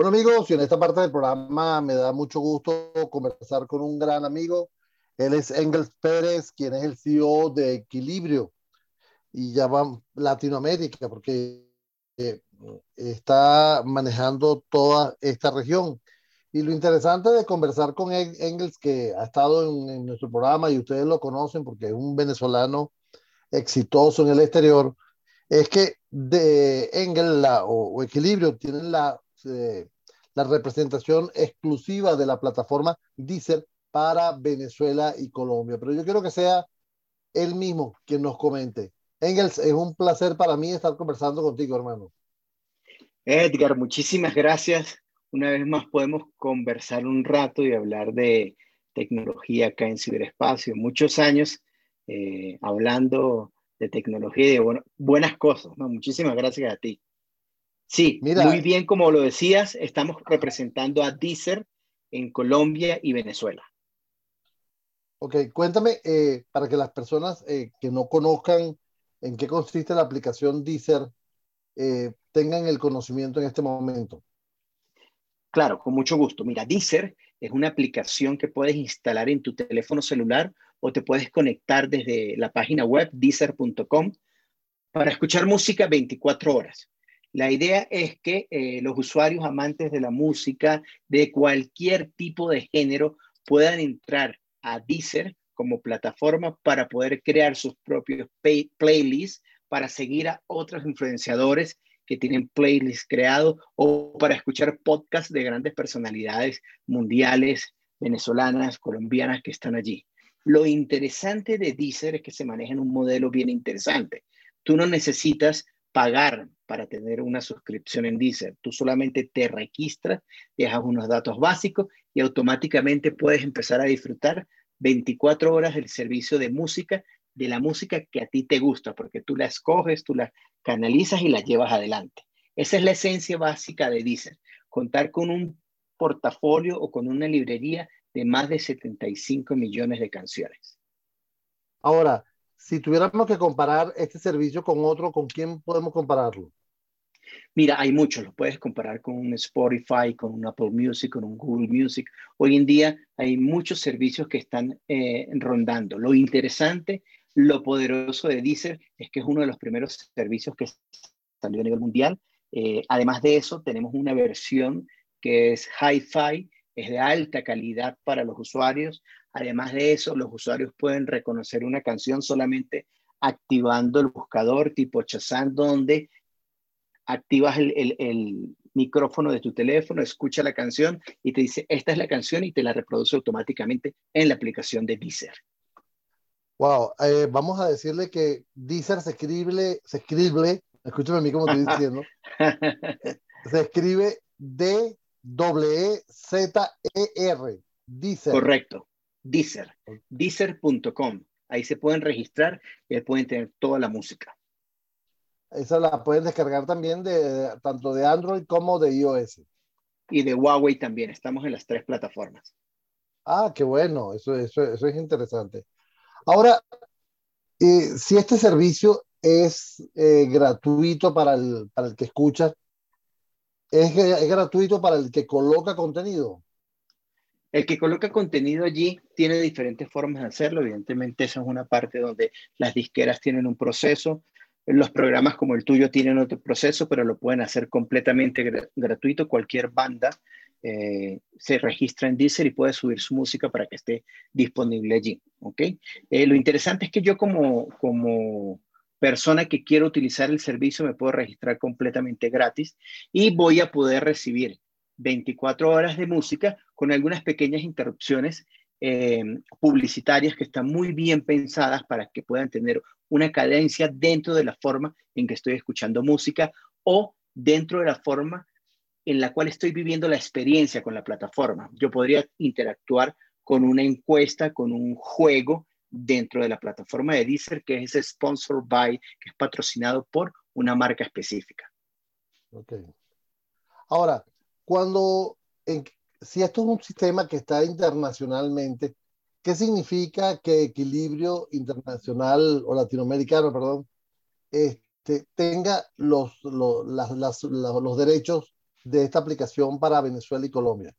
Bueno amigos, y en esta parte del programa me da mucho gusto conversar con un gran amigo. Él es Engels Pérez, quien es el CEO de Equilibrio y ya va Latinoamérica, porque eh, está manejando toda esta región. Y lo interesante de conversar con Engels, que ha estado en, nuestro programa y ustedes lo conocen porque es un venezolano exitoso en el exterior, es que de Engels o, Equilibrio tienen la eh, la representación exclusiva de la plataforma Deezer para Venezuela y Colombia. Pero yo quiero que sea él mismo quien nos comente. Engels, es un placer para mí estar conversando contigo, hermano. Edgar, muchísimas gracias. Una vez más podemos conversar un rato y hablar de tecnología acá en ciberespacio. Muchos años eh, hablando de tecnología y de buenas cosas. Muchísimas gracias a ti. Sí, muy bien, como lo decías, estamos representando a Deezer en Colombia y Venezuela. Ok, cuéntame, eh, para que las personas eh, que no conozcan en qué consiste la aplicación Deezer eh, tengan el conocimiento en este momento. Claro, con mucho gusto. Mira, Deezer es una aplicación que puedes instalar en tu teléfono celular o te puedes conectar desde la página web deezer.com para escuchar música 24 horas. La idea es que eh, los usuarios amantes de la música de cualquier tipo de género puedan entrar a Deezer como plataforma para poder crear sus propios playlists, para seguir a otros influenciadores que tienen playlists creados o para escuchar podcasts de grandes personalidades mundiales, venezolanas, colombianas que están allí. Lo interesante de Deezer es que se maneja en un modelo bien interesante. Tú no necesitas pagar para tener una suscripción en Deezer. Tú solamente te registras, dejas unos datos básicos y automáticamente puedes empezar a disfrutar 24 horas del servicio de música, de la música que a ti te gusta, porque tú la escoges, tú la canalizas y la llevas adelante. Esa es la esencia básica de Deezer, contar con un portafolio o con una librería de más de 75 millones de canciones. Ahora, si tuviéramos que comparar este servicio con otro, ¿con quién podemos compararlo? Mira, hay muchos, lo puedes comparar con un Spotify, con un Apple Music, con un Google Music. Hoy en día hay muchos servicios que están eh, rondando. Lo interesante, lo poderoso de Deezer es que es uno de los primeros servicios que salió a nivel mundial. Eh, además de eso, tenemos una versión que es Hi-Fi, es de alta calidad para los usuarios. Además de eso, los usuarios pueden reconocer una canción solamente activando el buscador tipo Shazam, donde activas el, micrófono de tu teléfono, escucha la canción y te dice, esta es la canción y te la reproduce automáticamente en la aplicación de Deezer. Wow, eh, vamos a decirle que Deezer se escribe, se escribe, escúchame a mí como estoy diciendo, se escribe D-W-E-Z-E-R, Deezer. Correcto, Deezer, Deezer.com. Ahí se pueden registrar y pueden tener toda la música. Esa la pueden descargar también de tanto de Android como de iOS. Y de Huawei también. Estamos en las tres plataformas. Ah, qué bueno. Eso, eso, eso es interesante. Ahora, eh, si este servicio es eh, gratuito para el, para el que escucha, ¿es, ¿es gratuito para el que coloca contenido? El que coloca contenido allí tiene diferentes formas de hacerlo. Evidentemente, esa es una parte donde las disqueras tienen un proceso, los programas como el tuyo tienen otro proceso, pero lo pueden hacer completamente gratuito. Cualquier banda eh, se registra en Deezer y puede subir su música para que esté disponible allí. ¿okay? Eh, lo interesante es que yo como, como persona que quiero utilizar el servicio me puedo registrar completamente gratis y voy a poder recibir 24 horas de música con algunas pequeñas interrupciones eh, publicitarias que están muy bien pensadas para que puedan tener una cadencia dentro de la forma en que estoy escuchando música o dentro de la forma en la cual estoy viviendo la experiencia con la plataforma. Yo podría interactuar con una encuesta, con un juego dentro de la plataforma de Deezer, que es sponsored by, que es patrocinado por una marca específica. Ok. Ahora, cuando, si esto es un sistema que está internacionalmente, ¿qué significa que equilibrio internacional o latinoamericano, perdón, este, tenga los, los, los derechos de esta aplicación para Venezuela y Colombia?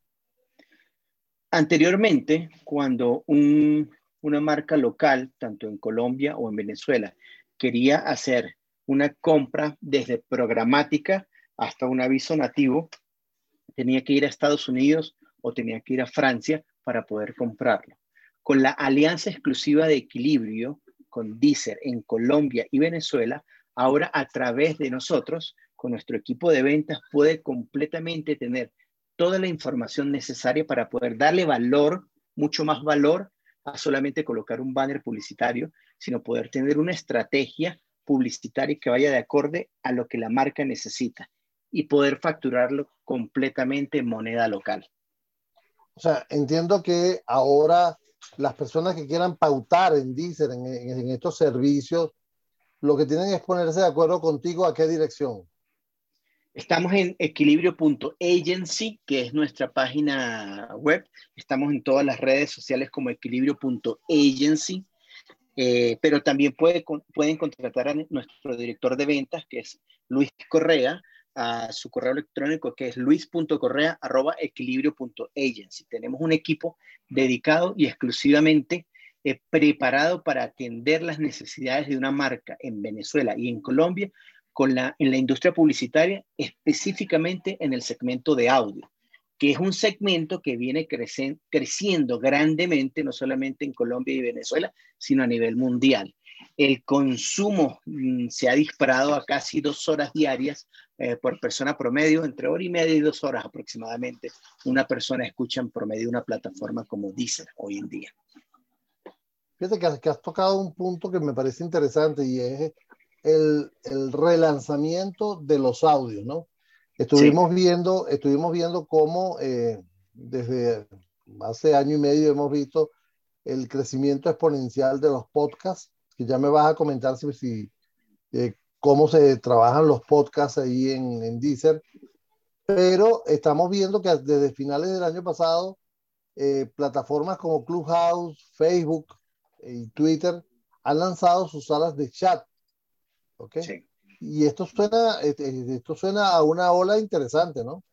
Anteriormente, cuando una marca local, tanto en Colombia o en Venezuela, quería hacer una compra desde programática hasta un aviso nativo, tenía que ir a Estados Unidos o tenía que ir a Francia para poder comprarlo. Con la alianza exclusiva de equilibrio con Deezer en Colombia y Venezuela, ahora a través de nosotros, con nuestro equipo de ventas, puede completamente tener toda la información necesaria para poder darle valor, mucho más valor, a solamente colocar un banner publicitario, sino poder tener una estrategia publicitaria que vaya de acorde a lo que la marca necesita y poder facturarlo completamente en moneda local. O sea, entiendo que ahora las personas que quieran pautar en Deezer, en, en estos servicios, lo que tienen es ponerse de acuerdo contigo a qué dirección. Estamos en equilibrio.agency, que es nuestra página web. Estamos en todas las redes sociales como equilibrio.agency. Eh, pero también puede, pueden contratar a nuestro director de ventas, que es Luis Correa, a su correo electrónico, que es luis.correa.equilibrio.agency. Tenemos un equipo dedicado y exclusivamente eh, preparado para atender las necesidades de una marca en Venezuela y en Colombia con la, en la industria publicitaria, específicamente en el segmento de audio, que es un segmento que viene creciendo grandemente, no solamente en Colombia y Venezuela, sino a nivel mundial. El consumo mm, se ha disparado a casi dos horas diarias eh, por persona promedio, entre hora y media y dos horas aproximadamente. Una persona escucha en promedio una plataforma como Deezer hoy en día. Fíjate que, que has tocado un punto que me parece interesante y es el, el relanzamiento de los audios, ¿no? Estuvimos viendo, estuvimos viendo cómo eh, desde hace año y medio hemos visto el crecimiento exponencial de los podcasts, que ya me vas a comentar si, si eh, cómo se trabajan los podcasts ahí en, en Deezer, pero estamos viendo que desde finales del año pasado, eh, plataformas como Clubhouse, Facebook y Twitter han lanzado sus salas de chat y esto suena, esto suena a una ola interesante, ¿no?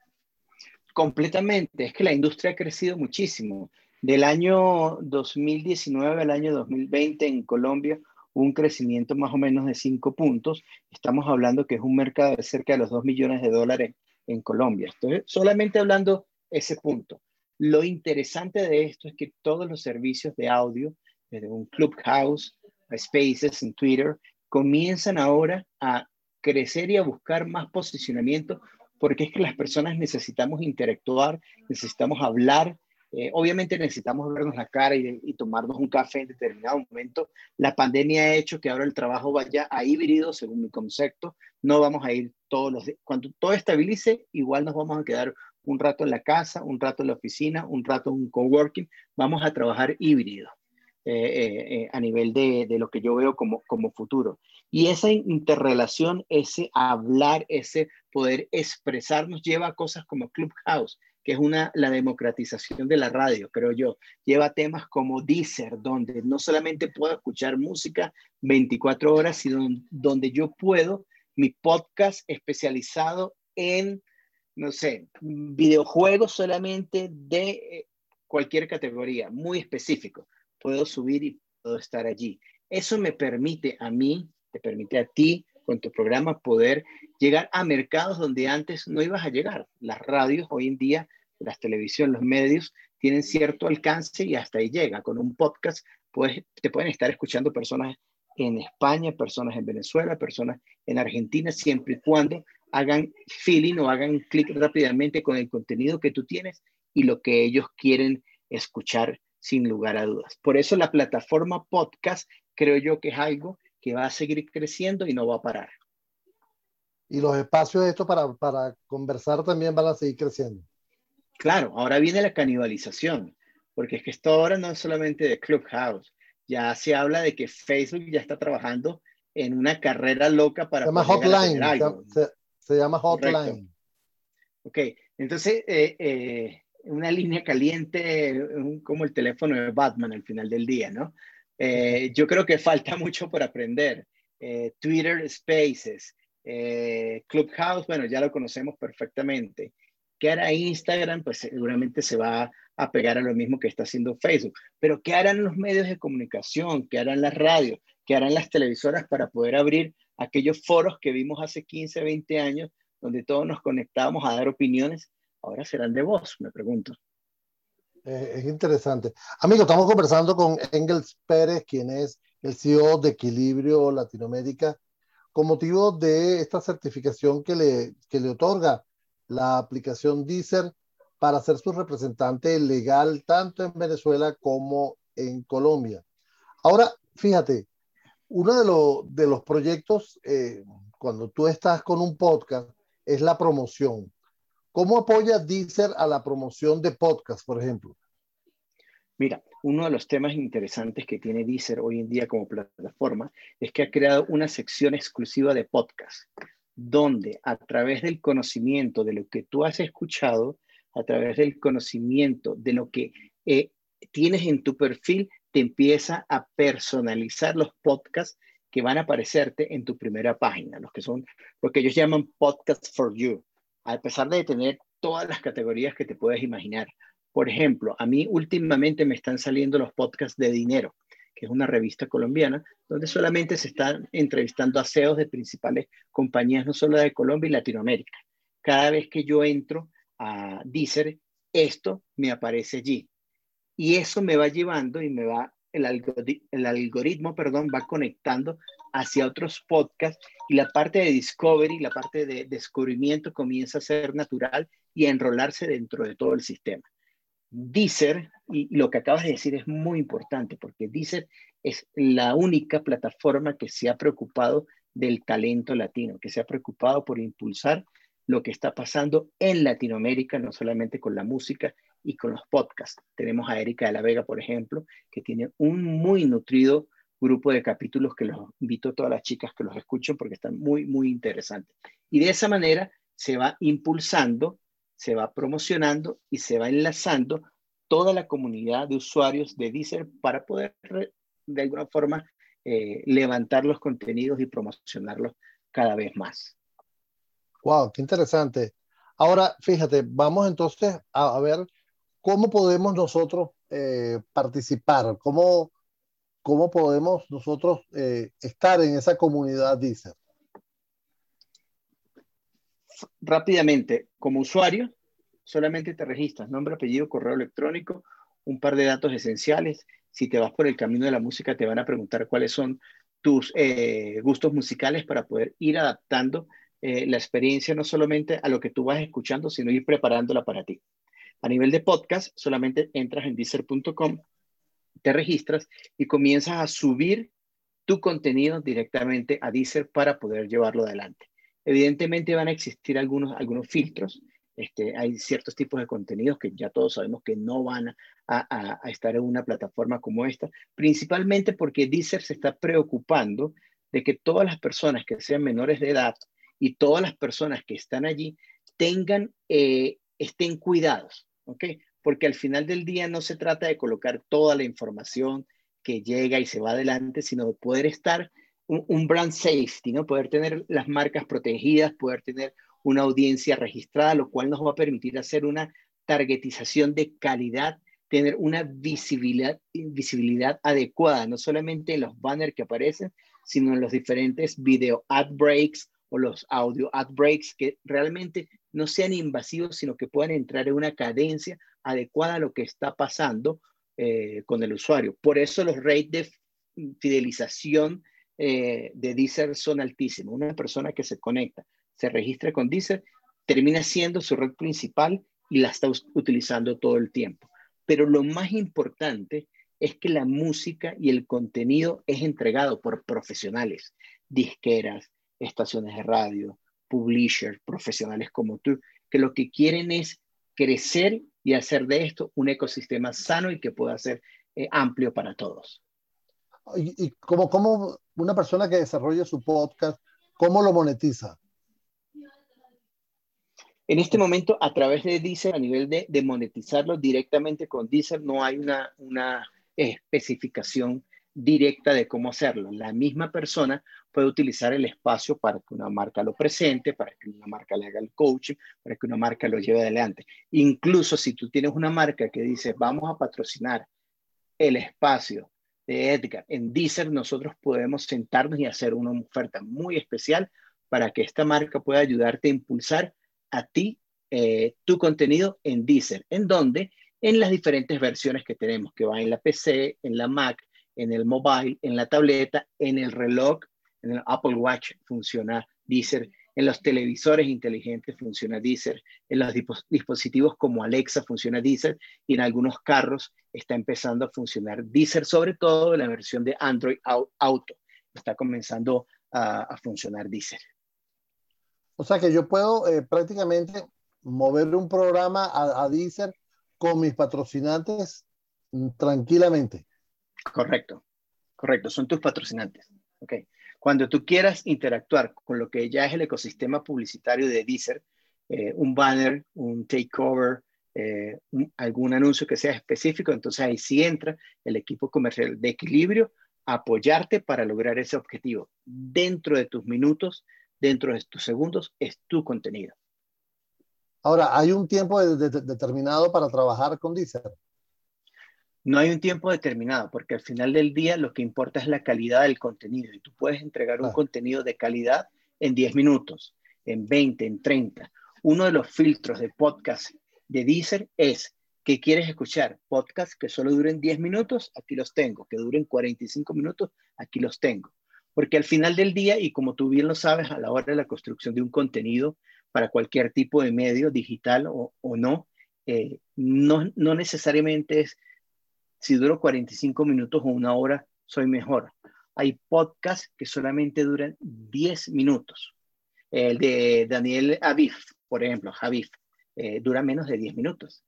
Completamente, es que la industria ha crecido muchísimo. Del año 2019 al año 2020 en Colombia un crecimiento más o menos de 5 puntos. Estamos hablando que es un mercado de cerca de los 2 millones de dólares en Colombia. Entonces, solamente hablando ese punto. Lo interesante de esto es que todos los servicios de audio, desde un Clubhouse, a Spaces en Twitter, comienzan ahora a crecer y a buscar más posicionamiento, porque es que las personas necesitamos interactuar, necesitamos hablar, eh, obviamente necesitamos vernos la cara y, tomarnos un café en determinado momento. La pandemia ha hecho que ahora el trabajo vaya a híbrido, según mi concepto. No vamos a ir todos los días. Cuando todo estabilice, igual nos vamos a quedar un rato en la casa, un rato en la oficina, un rato en un coworking. Vamos a trabajar híbrido. Eh, eh, a nivel de, de, lo que yo veo como, como futuro. Y esa interrelación, ese hablar, ese poder expresar nos lleva a cosas como Clubhouse, que es una, la democratización de la radio, creo yo. Lleva temas como Deezer, donde no solamente puedo escuchar música 24 horas, sino donde yo puedo mi podcast especializado en, no sé, videojuegos solamente de cualquier categoría, muy específico puedo subir y puedo estar allí. Eso me permite a mí, te permite a ti con tu programa poder llegar a mercados donde antes no ibas a llegar. Las radios hoy en día, las televisiones, los medios tienen cierto alcance y hasta ahí llega. Con un podcast pues, te pueden estar escuchando personas en España, personas en Venezuela, personas en Argentina, siempre y cuando hagan feeling o hagan clic rápidamente con el contenido que tú tienes y lo que ellos quieren escuchar sin lugar a dudas. Por eso la plataforma podcast creo yo que es algo que va a seguir creciendo y no va a parar. Y los espacios de esto para, para conversar también van a seguir creciendo. Claro, ahora viene la canibalización, porque es que esto ahora no es solamente de Clubhouse, ya se habla de que Facebook ya está trabajando en una carrera loca para... Se llama Hotline. Se, llama Hotline. Ok, entonces eh, eh, una línea caliente, como el teléfono de Batman al final del día, ¿no? Eh, yo creo que falta mucho por aprender. Eh, Twitter Spaces, Eh, Clubhouse, bueno, ya lo conocemos perfectamente. ¿Qué hará Instagram? Pues seguramente se va a pegar a lo mismo que está haciendo Facebook. Pero ¿qué harán los medios de comunicación? ¿Qué harán las radios? ¿Qué harán las televisoras para poder abrir aquellos foros que vimos hace 15, 20 años, donde todos nos conectábamos a dar opiniones? Ahora serán de voz, me pregunto. Es interesante. Amigo, estamos conversando con Engels Pérez, quien es el CEO de Equilibrio Latinoamérica, con motivo de esta certificación que le, que le otorga la aplicación Deezer para ser su representante legal tanto en Venezuela como en Colombia. Ahora, fíjate, uno de, de los proyectos, eh, cuando tú estás con un podcast, es la promoción. ¿Cómo apoya Deezer a la promoción de podcast, por ejemplo? Mira, uno de los temas interesantes que tiene Deezer hoy en día como plataforma es que ha creado una sección exclusiva de podcast, donde a través del conocimiento de lo que tú has escuchado, a través del conocimiento de lo que eh, tienes en tu perfil, te empieza a personalizar los podcasts que van a aparecerte en tu primera página, los que son lo que ellos llaman podcasts for you, a pesar de tener todas las categorías que te puedes imaginar. Por ejemplo, a mí últimamente me están saliendo los podcasts de dinero, que es una revista colombiana, donde solamente se están entrevistando a CEOs de principales compañías, no solo de Colombia y Latinoamérica. Cada vez que yo entro a Deezer, esto me aparece allí. Y eso me va llevando y me va, el, el algoritmo, perdón, va conectando hacia otros podcasts y la parte de discovery, la parte de descubrimiento comienza a ser natural y a enrolarse dentro de todo el sistema. Deezer, y lo que acabas de decir es muy importante, porque Deezer es la única plataforma que se ha preocupado del talento latino, que se ha preocupado por impulsar lo que está pasando en Latinoamérica, no solamente con la música y con los podcasts. Tenemos a Erika de la Vega, por ejemplo, que tiene un muy nutrido grupo de capítulos que los invito a todas las chicas que los escuchen porque están muy, muy interesantes. Y de esa manera se va impulsando se va promocionando y se va enlazando toda la comunidad de usuarios de Deezer para poder de alguna forma eh, levantar los contenidos y promocionarlos cada vez más. Wow, qué interesante. Ahora, fíjate, vamos entonces a, ver cómo podemos nosotros eh, participar, cómo, cómo podemos nosotros eh, estar en esa comunidad Deezer rápidamente, como usuario, solamente te registras nombre, apellido, correo electrónico, un par de datos esenciales. Si te vas por el camino de la música, te van a preguntar cuáles son tus eh, gustos musicales para poder ir adaptando eh, la experiencia no solamente a lo que tú vas escuchando, sino ir preparándola para ti. A nivel de podcast, solamente entras en deezer.com, te registras y comienzas a subir tu contenido directamente a Deezer para poder llevarlo adelante. Evidentemente van a existir algunos, algunos filtros. Este, hay ciertos tipos de contenidos que ya todos sabemos que no van a, estar en una plataforma como esta, principalmente porque Deezer se está preocupando de que todas las personas que sean menores de edad y todas las personas que están allí tengan, eh, estén cuidados, ¿ok? Porque al final del día no se trata de colocar toda la información que llega y se va adelante, sino de poder estar un, brand safety, ¿no? Poder tener las marcas protegidas, poder tener una audiencia registrada, lo cual nos va a permitir hacer una targetización de calidad, tener una visibilidad, visibilidad adecuada, no solamente en los banners que aparecen, sino en los diferentes video ad breaks o los audio ad breaks que realmente no sean invasivos, sino que puedan entrar en una cadencia adecuada a lo que está pasando eh, con el usuario. Por eso los rates de fidelización eh, de Deezer son altísimos. Una persona que se conecta, se registra con Deezer, termina siendo su red principal y la está utilizando todo el tiempo. Pero lo más importante es que la música y el contenido es entregado por profesionales, disqueras, estaciones de radio, publishers, profesionales como tú, que lo que quieren es crecer y hacer de esto un ecosistema sano y que pueda ser eh, amplio para todos. Y, como, como una persona que desarrolla su podcast, ¿cómo lo monetiza? En este momento, a través de Deezer, a nivel de, de monetizarlo directamente con Deezer, no hay una, una especificación directa de cómo hacerlo. La misma persona puede utilizar el espacio para que una marca lo presente, para que una marca le haga el coaching, para que una marca lo lleve adelante. Incluso si tú tienes una marca que dice, vamos a patrocinar el espacio de Edgar en Deezer, nosotros podemos sentarnos y hacer una oferta muy especial para que esta marca pueda ayudarte a impulsar a ti eh, tu contenido en Deezer, en donde en las diferentes versiones que tenemos, que va en la PC, en la Mac, en el mobile, en la tableta, en el reloj, en el Apple Watch funciona Deezer, en los televisores inteligentes funciona Deezer, en los dispositivos como Alexa funciona Deezer y en algunos carros está empezando a funcionar Deezer, sobre todo en la versión de Android Auto. Está comenzando a, funcionar Deezer. O sea que yo puedo eh, prácticamente mover un programa a, a Deezer con mis patrocinantes mm, tranquilamente. Correcto, correcto, son tus patrocinantes. Okay. Cuando tú quieras interactuar con lo que ya es el ecosistema publicitario de Deezer, eh, un banner, un takeover, eh, algún anuncio que sea específico, entonces ahí sí entra el equipo comercial de equilibrio a apoyarte para lograr ese objetivo. Dentro de tus minutos, dentro de tus segundos, es tu contenido. Ahora, ¿hay un tiempo determinado para trabajar con Deezer? No hay un tiempo determinado, porque al final del día lo que importa es la calidad del contenido y tú puedes entregar un contenido de calidad en 10 minutos, en 20, en 30. Uno de los filtros de podcast de Deezer es que quieres escuchar podcasts que solo duren 10 minutos, aquí los tengo, que duren 45 minutos, aquí los tengo. Porque al final del día, y como tú bien lo sabes, a la hora de la construcción de un contenido para cualquier tipo de medio, digital o, no, eh, no, no necesariamente es si duro 45 minutos o una hora, soy mejor. Hay podcasts que solamente duran 10 minutos. El de Daniel Aviv, por ejemplo, Javif, eh, dura menos de 10 minutos,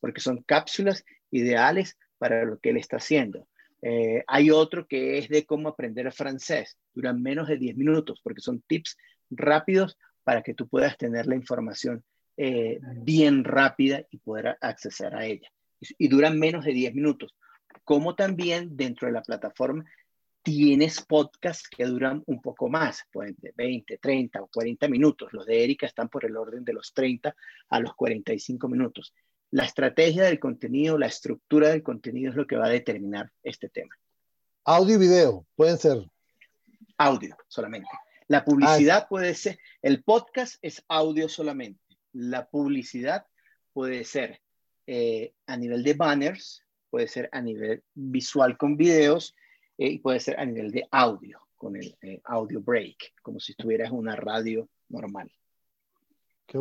porque son cápsulas ideales para lo que él está haciendo. Eh, hay otro que es de cómo aprender francés, duran menos de 10 minutos, porque son tips rápidos para que tú puedas tener la información eh, bien rápida y poder acceder a ella y duran menos de 10 minutos. Como también dentro de la plataforma tienes podcasts que duran un poco más, pueden de 20, 30 o 40 minutos. Los de Erika están por el orden de los 30 a los 45 minutos. La estrategia del contenido, la estructura del contenido es lo que va a determinar este tema. Audio y video, pueden ser. Audio solamente. La publicidad ah, puede ser, el podcast es audio solamente. La publicidad puede ser eh, a nivel de banners, puede ser a nivel visual con videos eh, y puede ser a nivel de audio, con el eh, audio break, como si estuvieras una radio normal. Qué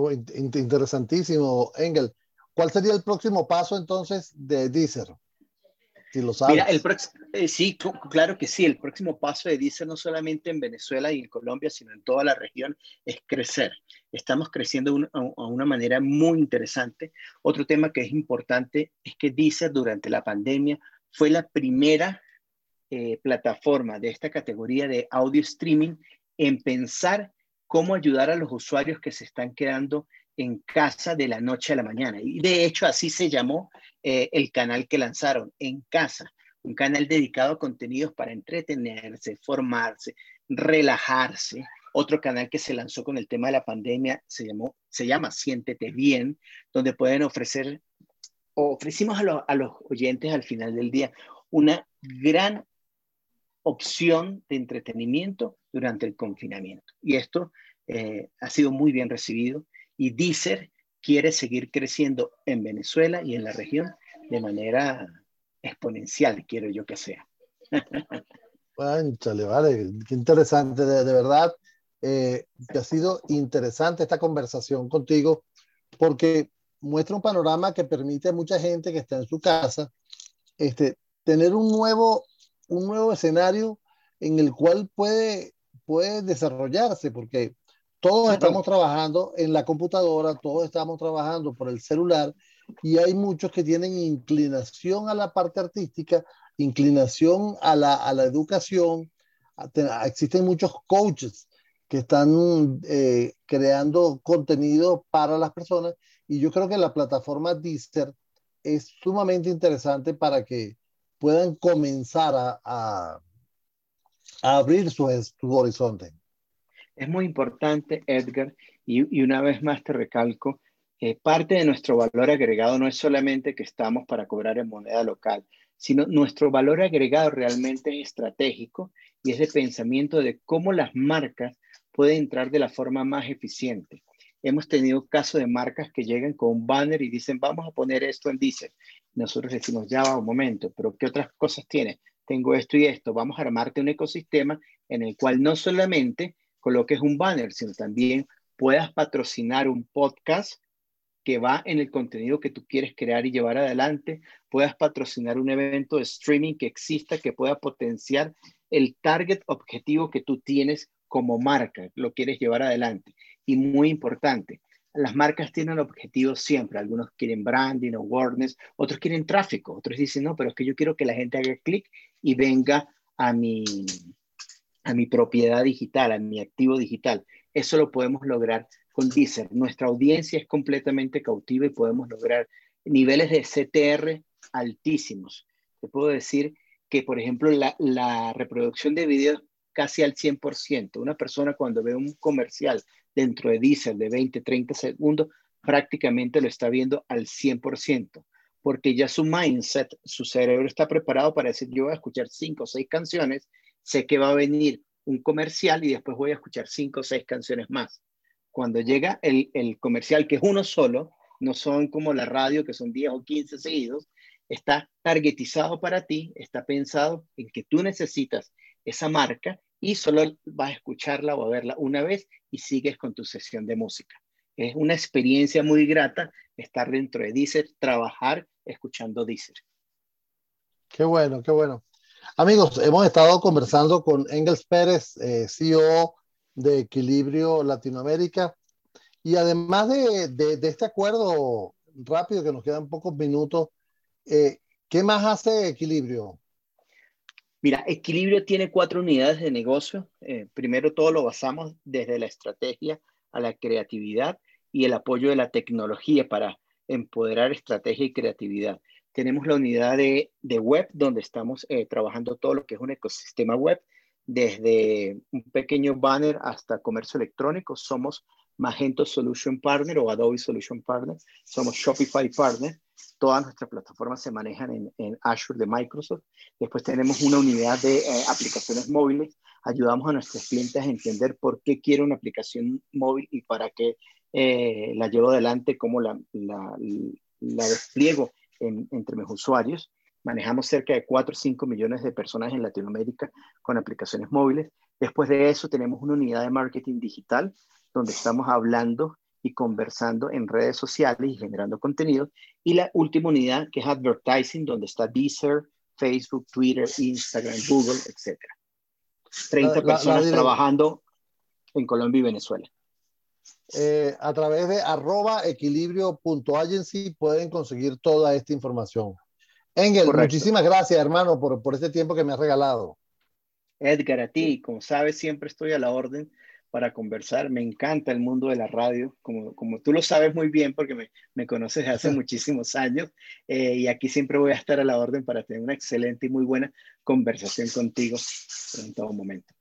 interesantísimo, Engel. ¿Cuál sería el próximo paso entonces de Deezer? Si lo sabes. Mira, el eh, sí, claro que sí. El próximo paso de Deezer, no solamente en Venezuela y en Colombia, sino en toda la región, es crecer. Estamos creciendo a una manera muy interesante. Otro tema que es importante es que Deezer durante la pandemia fue la primera eh, plataforma de esta categoría de audio streaming en pensar cómo ayudar a los usuarios que se están quedando en casa de la noche a la mañana. Y de hecho así se llamó eh, el canal que lanzaron, En Casa, un canal dedicado a contenidos para entretenerse, formarse, relajarse. Otro canal que se lanzó con el tema de la pandemia se, llamó, se llama Siéntete Bien, donde pueden ofrecer, ofrecimos a, a los oyentes al final del día una gran opción de entretenimiento durante el confinamiento. Y esto eh, ha sido muy bien recibido y Deezer quiere seguir creciendo en Venezuela y en la región de manera exponencial, quiero yo que sea. Pánchale, vale, qué interesante, de, verdad, eh, ha sido interesante esta conversación contigo, porque muestra un panorama que permite a mucha gente que está en su casa este, tener un nuevo, un nuevo escenario en el cual puede, puede desarrollarse, porque todos estamos trabajando en la computadora, todos estamos trabajando por el celular y hay muchos que tienen inclinación a la parte artística, inclinación a la, a la educación. Existen muchos coaches que están eh, creando contenido para las personas y yo creo que la plataforma Deezer es sumamente interesante para que puedan comenzar a, a, abrir su, su, horizonte? Es muy importante, Edgar, y, y una vez más te recalco, eh, parte de nuestro valor agregado no es solamente que estamos para cobrar en moneda local, sino nuestro valor agregado realmente es estratégico y es de pensamiento de cómo las marcas pueden entrar de la forma más eficiente. Hemos tenido casos de marcas que llegan con un banner y dicen, vamos a poner esto en Deezer. Nosotros decimos, ya va un momento, pero ¿qué otras cosas tiene? Tengo esto y esto. Vamos a armarte un ecosistema en el cual no solamente coloques un banner, sino también puedas patrocinar un podcast que va en el contenido que tú quieres crear y llevar adelante, puedas patrocinar un evento de streaming que exista, que pueda potenciar el target objetivo que tú tienes como marca, lo quieres llevar adelante. Y muy importante, las marcas tienen objetivos siempre. Algunos quieren branding, awareness, otros quieren tráfico, otros dicen, no, pero es que yo quiero que la gente haga clic y venga a mi, a mi propiedad digital, a mi activo digital. Eso lo podemos lograr con Deezer. Nuestra audiencia es completamente cautiva y podemos lograr niveles de CTR altísimos. Te puedo decir que, por ejemplo, la, reproducción de videos casi al 100%. Una persona cuando ve un comercial dentro de Deezer de 20, 30 segundos, prácticamente lo está viendo al 100%, porque ya su mindset, su cerebro está preparado para decir, yo voy a escuchar cinco o seis canciones, sé que va a venir un comercial y después voy a escuchar cinco o seis canciones más cuando llega el, comercial, que es uno solo, no son como la radio, que son 10 o 15 seguidos, está targetizado para ti, está pensado en que tú necesitas esa marca y solo vas a escucharla o a verla una vez y sigues con tu sesión de música. Es una experiencia muy grata estar dentro de Deezer, trabajar escuchando Deezer. Qué bueno, qué bueno. Amigos, hemos estado conversando con Engels Pérez, eh, CEO de Equilibrio Latinoamérica. Y además de, este acuerdo rápido, que nos quedan pocos minutos, eh, ¿qué más hace Equilibrio? Mira, Equilibrio tiene cuatro unidades de negocio. Eh, primero, todo lo basamos desde la estrategia a la creatividad y el apoyo de la tecnología para empoderar estrategia y creatividad. Tenemos la unidad de, de web, donde estamos eh, trabajando todo lo que es un ecosistema web desde un pequeño banner hasta comercio electrónico. Somos Magento Solution Partner o Adobe Solution Partner. Somos Shopify Partner. Todas nuestras plataformas se manejan en, Azure de Microsoft. Después tenemos una unidad de eh, aplicaciones móviles. Ayudamos a nuestros clientes a entender por qué quiere una aplicación móvil y para qué eh, la llevo adelante, cómo la, la, despliego entre mis usuarios. Manejamos cerca de 4 o 5 millones de personas en Latinoamérica con aplicaciones móviles. Después de eso tenemos una unidad de marketing digital donde estamos hablando y conversando en redes sociales y generando contenido. Y la última unidad que es advertising, donde está Deezer, Facebook, Twitter, Instagram, Google, etc. 30 personas trabajando en Colombia y Venezuela. Eh, a través de arroba equilibrio.agency pueden conseguir toda esta información. Engel, muchísimas gracias, hermano, por, por este tiempo que me has regalado. Edgar, a ti, como sabes, siempre estoy a la orden para conversar. Me encanta el mundo de la radio, como, como tú lo sabes muy bien porque me, me conoces hace muchísimos años eh, y aquí siempre voy a estar a la orden para tener una excelente y muy buena conversación contigo en todo momento.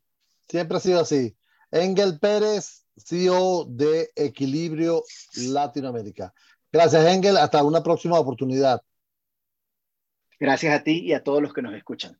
Siempre ha sido así. Engel Pérez, CEO de Equilibrio Latinoamérica. Gracias, Engel. Hasta una próxima oportunidad. Gracias a ti y a todos los que nos escuchan.